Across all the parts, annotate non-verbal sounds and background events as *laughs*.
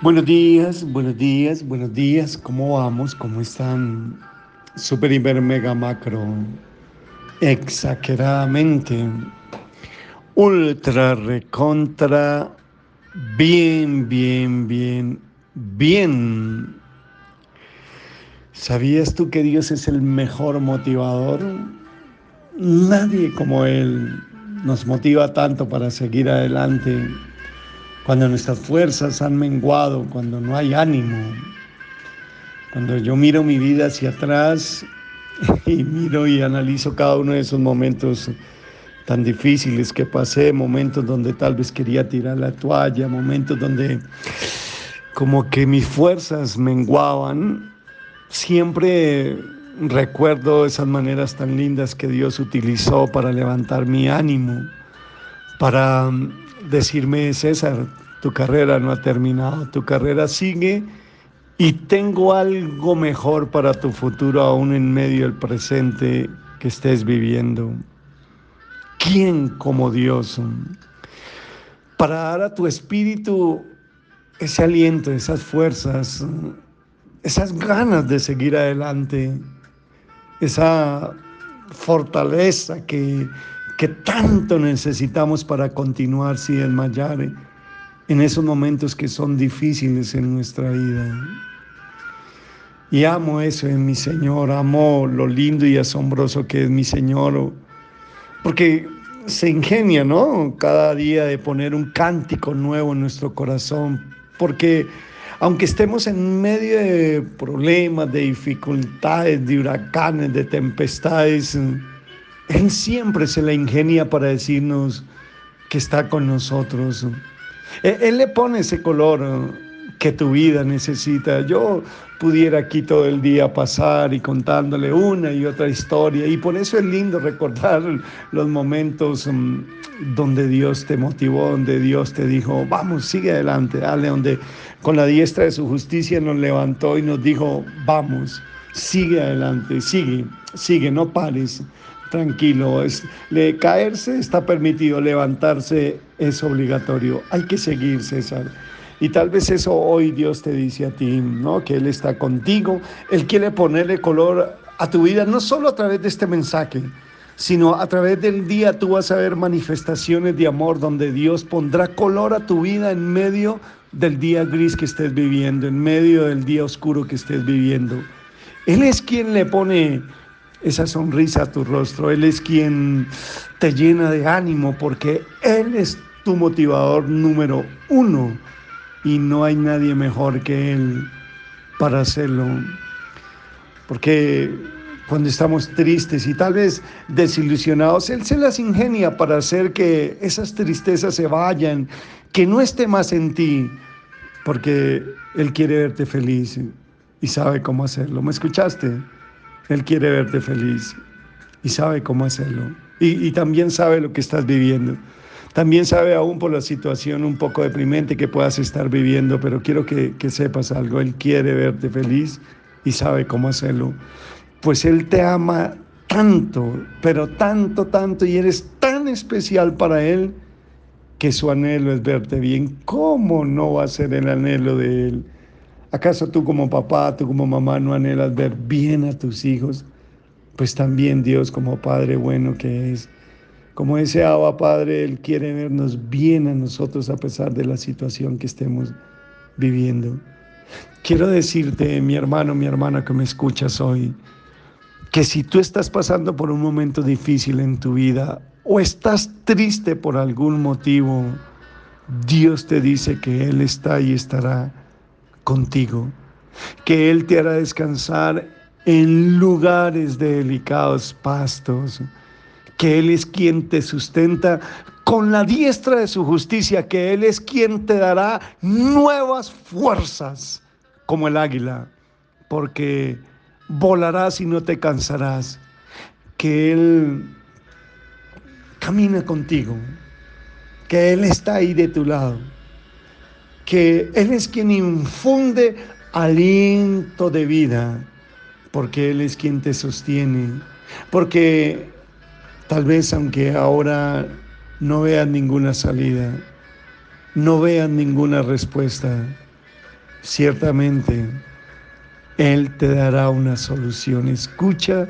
Buenos días, buenos días, buenos días. ¿Cómo vamos? ¿Cómo están? Super, hiper, mega, macro. Exageradamente. Ultra, recontra. Bien, bien, bien, bien. ¿Sabías tú que Dios es el mejor motivador? Nadie como Él nos motiva tanto para seguir adelante cuando nuestras fuerzas han menguado, cuando no hay ánimo, cuando yo miro mi vida hacia atrás *laughs* y miro y analizo cada uno de esos momentos tan difíciles que pasé, momentos donde tal vez quería tirar la toalla, momentos donde como que mis fuerzas menguaban, siempre recuerdo esas maneras tan lindas que Dios utilizó para levantar mi ánimo, para decirme, César, tu carrera no ha terminado, tu carrera sigue y tengo algo mejor para tu futuro aún en medio del presente que estés viviendo. ¿Quién como Dios? Para dar a tu espíritu ese aliento, esas fuerzas, esas ganas de seguir adelante, esa fortaleza que que tanto necesitamos para continuar sin desmayar en esos momentos que son difíciles en nuestra vida. Y amo eso en mi Señor, amo lo lindo y asombroso que es mi Señor, porque se ingenia, ¿no? Cada día de poner un cántico nuevo en nuestro corazón, porque aunque estemos en medio de problemas, de dificultades, de huracanes, de tempestades, él siempre se la ingenia para decirnos que está con nosotros. Él le pone ese color que tu vida necesita. Yo pudiera aquí todo el día pasar y contándole una y otra historia. Y por eso es lindo recordar los momentos mm, donde Dios te motivó, donde Dios te dijo, vamos, sigue adelante, dale, donde con la diestra de su justicia nos levantó y nos dijo, vamos, sigue adelante, sigue, sigue, no pares tranquilo. Es, le, caerse está permitido, levantarse es obligatorio. Hay que seguir, César. Y tal vez eso hoy Dios te dice a ti, ¿no? Que Él está contigo. Él quiere ponerle color a tu vida, no solo a través de este mensaje, sino a través del día tú vas a ver manifestaciones de amor donde Dios pondrá color a tu vida en medio del día gris que estés viviendo, en medio del día oscuro que estés viviendo. Él es quien le pone esa sonrisa a tu rostro. Él es quien te llena de ánimo porque Él es tu motivador número uno y no hay nadie mejor que Él para hacerlo. Porque cuando estamos tristes y tal vez desilusionados, Él se las ingenia para hacer que esas tristezas se vayan, que no esté más en ti, porque Él quiere verte feliz y sabe cómo hacerlo. ¿Me escuchaste? Él quiere verte feliz y sabe cómo hacerlo. Y, también sabe lo que estás viviendo. También sabe aún por la situación un poco deprimente que puedas estar viviendo, pero quiero que, que sepas algo. Él quiere verte feliz y sabe cómo hacerlo. Pues Él te ama tanto, pero tanto, tanto, y eres tan especial para Él que su anhelo es verte bien. ¿Cómo no va a ser el anhelo de Él? ¿Acaso tú como papá, tú como mamá no anhelas ver bien a tus hijos? Pues también Dios como Padre bueno que es, como ese Abba Padre, Él quiere vernos bien a nosotros a pesar de la situación que estemos viviendo. Quiero decirte, mi hermano, mi hermana que me escuchas hoy, que si tú estás pasando por un momento difícil en tu vida o estás triste por algún motivo, Dios te dice que Él está y estará contigo, que Él te hará descansar en lugares de delicados pastos, que Él es quien te sustenta con la diestra de su justicia, que Él es quien te dará nuevas fuerzas como el águila, porque volarás y no te cansarás, que Él camina contigo, que Él está ahí de tu lado que Él es quien infunde aliento de vida, porque Él es quien te sostiene, porque tal vez aunque ahora no veas ninguna salida, no veas ninguna respuesta, ciertamente Él te dará una solución. Escucha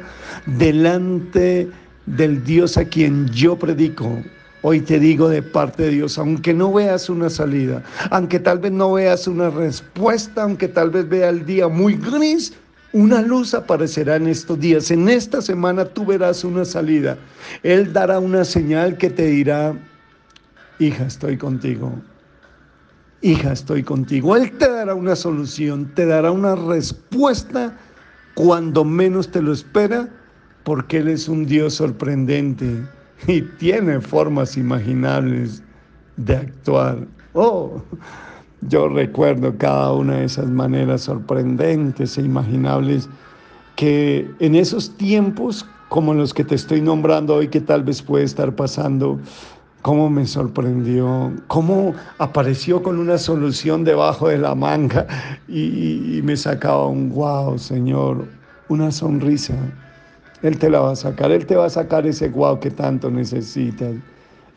delante del Dios a quien yo predico. Hoy te digo de parte de Dios, aunque no veas una salida, aunque tal vez no veas una respuesta, aunque tal vez vea el día muy gris, una luz aparecerá en estos días. En esta semana tú verás una salida. Él dará una señal que te dirá, hija, estoy contigo. Hija, estoy contigo. Él te dará una solución, te dará una respuesta cuando menos te lo espera, porque Él es un Dios sorprendente *laughs* y tiene formas imaginables de actuar. Oh, yo recuerdo cada una de esas maneras sorprendentes e imaginables que en esos tiempos como los que te estoy nombrando hoy, que tal vez puede estar pasando, cómo me sorprendió, cómo apareció con una solución debajo de la manga y, me sacaba un wow, Señor, una sonrisa. Él te la va a sacar, Él te va a sacar ese wow que tanto necesitas,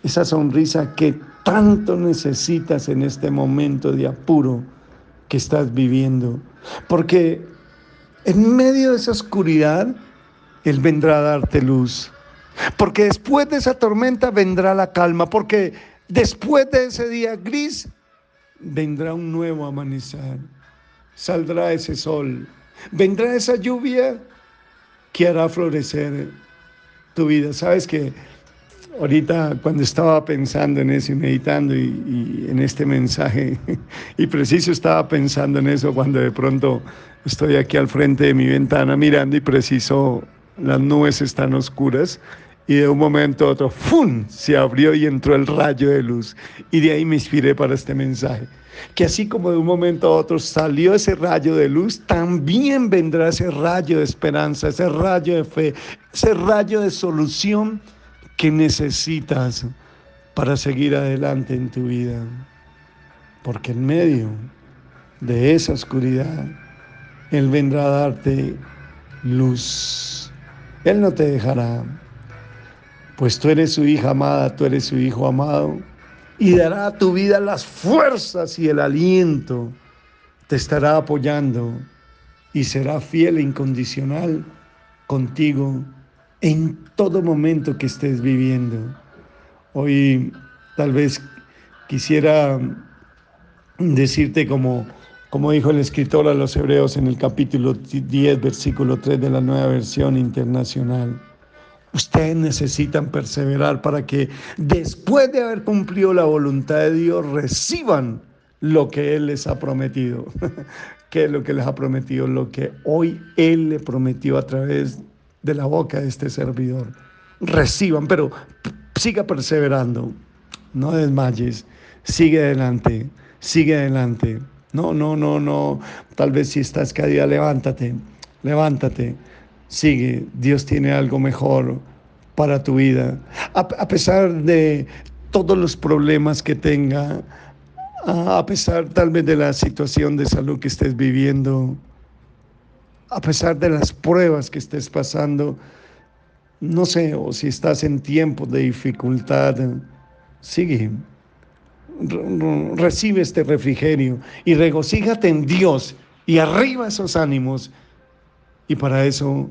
esa sonrisa que tanto necesitas en este momento de apuro que estás viviendo. Porque en medio de esa oscuridad, Él vendrá a darte luz. Porque después de esa tormenta vendrá la calma. Porque después de ese día gris, vendrá un nuevo amanecer. Saldrá ese sol. Vendrá esa lluvia que florecer tu vida. Sabes que ahorita cuando estaba pensando en eso y meditando y, en este mensaje, *laughs* y preciso estaba pensando en eso cuando de pronto estoy aquí al frente de mi ventana mirando y preciso las nubes están oscuras y de un momento a otro, ¡fum!, se abrió y entró el rayo de luz. Y de ahí me inspiré para este mensaje. Que así como de un momento a otro salió ese rayo de luz, también vendrá ese rayo de esperanza, ese rayo de fe, ese rayo de solución que necesitas para seguir adelante en tu vida. Porque en medio de esa oscuridad, Él vendrá a darte luz. Él no te dejará, pues tú eres su hija amada, tú eres su hijo amado, y dará a tu vida las fuerzas y el aliento. Te estará apoyando y será fiel e incondicional contigo en todo momento que estés viviendo. Hoy tal vez quisiera decirte como, como dijo el escritor a los hebreos en el capítulo 10, versículo 3 de la nueva versión internacional. Ustedes necesitan perseverar para que después de haber cumplido la voluntad de Dios reciban lo que Él les ha prometido. *laughs* ¿Qué es lo que les ha prometido? Lo que hoy Él le prometió a través de la boca de este servidor. Reciban, pero siga perseverando. No desmayes. Sigue adelante. Sigue adelante. No, no, no, no. Tal vez si estás caída, levántate. Levántate. Sigue. Dios tiene algo mejor para tu vida. A, a pesar de todos los problemas que tenga, a pesar tal vez de la situación de salud que estés viviendo, a pesar de las pruebas que estés pasando, no sé, o si estás en tiempos de dificultad, sigue. Recibe este refrigerio y regocíjate en Dios y arriba esos ánimos. Y para eso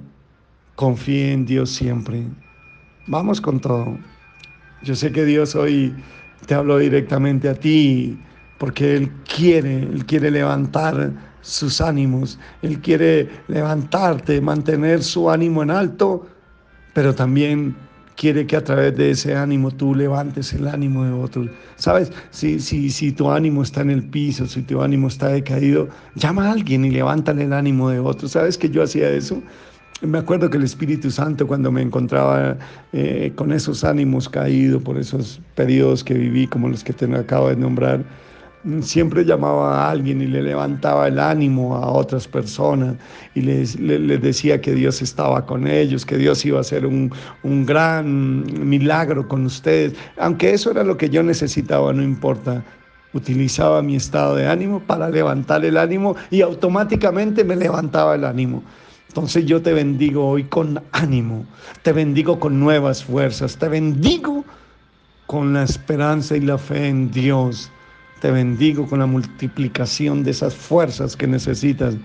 confíe en Dios siempre. Vamos con todo. Yo sé que Dios hoy te habló directamente a ti porque Él quiere, Él quiere levantar sus ánimos. Él quiere levantarte, mantener su ánimo en alto, pero también quiere que a través de ese ánimo tú levantes el ánimo de otros. Sabes, si, si, si tu ánimo está en el piso, si tu ánimo está decaído, llama a alguien y levántale el ánimo de otros. ¿Sabes que yo hacía eso? Me acuerdo que el Espíritu Santo cuando me encontraba eh, con esos ánimos caídos por esos periodos que viví, como los que te acabo de nombrar, siempre llamaba a alguien y le levantaba el ánimo a otras personas y les, decía que Dios estaba con ellos, que Dios iba a hacer un, un, gran milagro con ustedes. Aunque eso era lo que yo necesitaba, no importa. Utilizaba mi estado de ánimo para levantar el ánimo y automáticamente me levantaba el ánimo. Entonces yo te bendigo hoy con ánimo, te bendigo con nuevas fuerzas, te bendigo con la esperanza y la fe en Dios te bendigo con la multiplicación de esas fuerzas que necesitas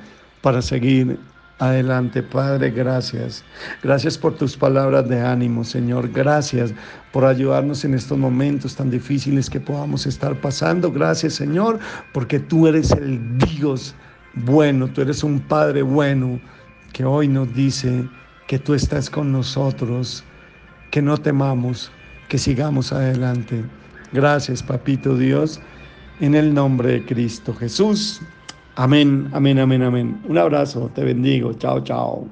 para seguir adelante. Padre, gracias. Gracias por tus palabras de ánimo, Señor. Gracias por ayudarnos en estos momentos tan difíciles que podamos estar pasando. Gracias, Señor, porque tú eres el Dios bueno, tú eres un Padre bueno que hoy nos dice que tú estás con nosotros, que no temamos, que sigamos adelante. Gracias, Papito Dios, en el nombre de Cristo Jesús. Amén, amén, amén, amén. Un abrazo, te bendigo. Chao, chao.